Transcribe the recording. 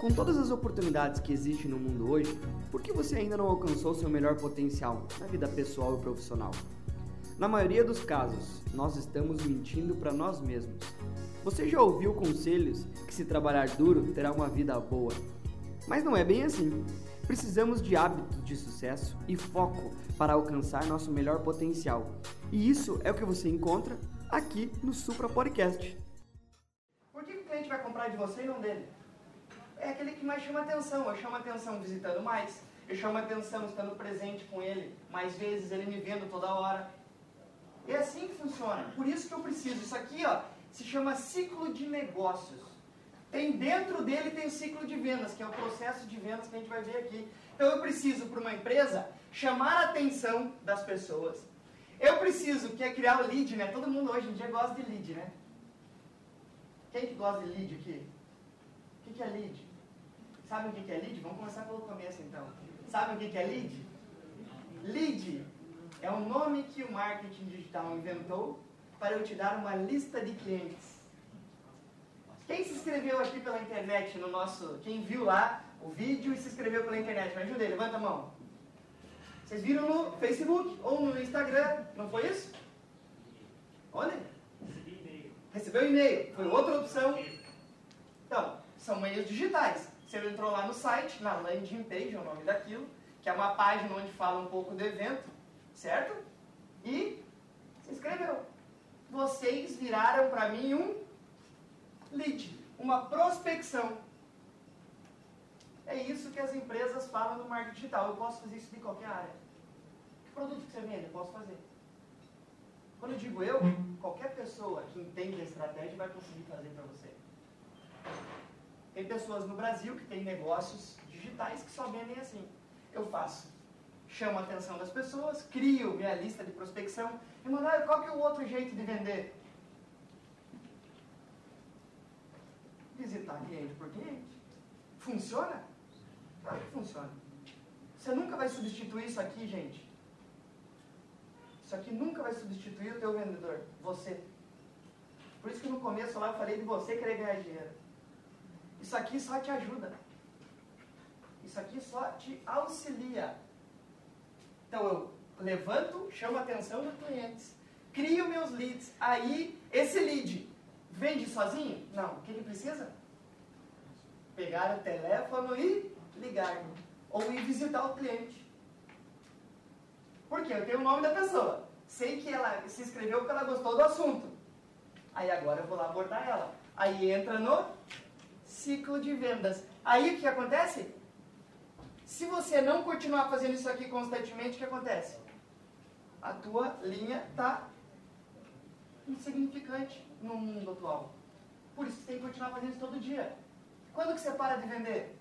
Com todas as oportunidades que existem no mundo hoje, por que você ainda não alcançou seu melhor potencial na vida pessoal e profissional? Na maioria dos casos, nós estamos mentindo para nós mesmos. Você já ouviu conselhos que se trabalhar duro terá uma vida boa? Mas não é bem assim. Precisamos de hábitos de sucesso e foco para alcançar nosso melhor potencial. E isso é o que você encontra aqui no Supra Podcast. Por que o cliente vai comprar de você e não dele? É aquele que mais chama atenção. Eu chamo atenção visitando mais, eu chamo atenção estando presente com ele mais vezes, ele me vendo toda hora. É assim que funciona. Por isso que eu preciso. Isso aqui ó, se chama ciclo de negócios. Tem dentro dele tem o ciclo de vendas, que é o processo de vendas que a gente vai ver aqui. Então eu preciso para uma empresa chamar a atenção das pessoas. Eu preciso, que é criar o lead, né? Todo mundo hoje em dia gosta de lead, né? Quem que gosta de lead aqui? O que, é lead? Sabe o que, é lead? Vamos começar pelo começo então. Sabe o que, que é lead? Lead é o nome que o marketing digital inventou para eu te dar uma lista de clientes. Quem se inscreveu aqui pela internet no nosso. Quem viu lá o vídeo e se inscreveu pela internet? Me ajuda aí, levanta a mão. Vocês viram no Facebook ou no Instagram, não foi isso? Olha. Recebeu e-mail. Foi outra opção. Então, são meios digitais. Você entrou lá no site, na landing page, é o nome daquilo, que é uma página onde fala um pouco do evento, certo? E se inscreveu. Vocês viraram para mim um lead, uma prospecção. É isso que as empresas falam no marketing digital. Eu posso fazer isso de qualquer área. Que produto que você vende? Eu posso fazer. Quando eu digo eu, qualquer pessoa que entende a estratégia vai conseguir fazer para você. Tem pessoas no Brasil que têm negócios digitais que só vendem assim. Eu faço. Chamo a atenção das pessoas, crio minha lista de prospecção e mando, ah, qual que é o outro jeito de vender? Visitar cliente por cliente. Funciona? Claro que funciona. Você nunca vai substituir isso aqui, gente. Isso aqui nunca vai substituir o teu vendedor. Você. Por isso que no começo lá eu falei de você querer ganhar dinheiro. Isso aqui só te ajuda. Isso aqui só te auxilia. Então eu levanto, chamo a atenção dos clientes, crio meus leads. Aí, esse lead vende sozinho? Não. O que ele precisa? Pegar o teléfono e ligar. Ou ir visitar o cliente. Por quê? Eu tenho o nome da pessoa. Sei que ela se inscreveu porque ela gostou do assunto. Aí agora eu vou lá abordar ela. Aí entra no ciclo de vendas. Aí o que acontece? Se você não continuar fazendo isso aqui constantemente, o que acontece? A tua linha está insignificante no mundo atual. Por isso você tem que continuar fazendo isso todo dia. Quando que você para de vender?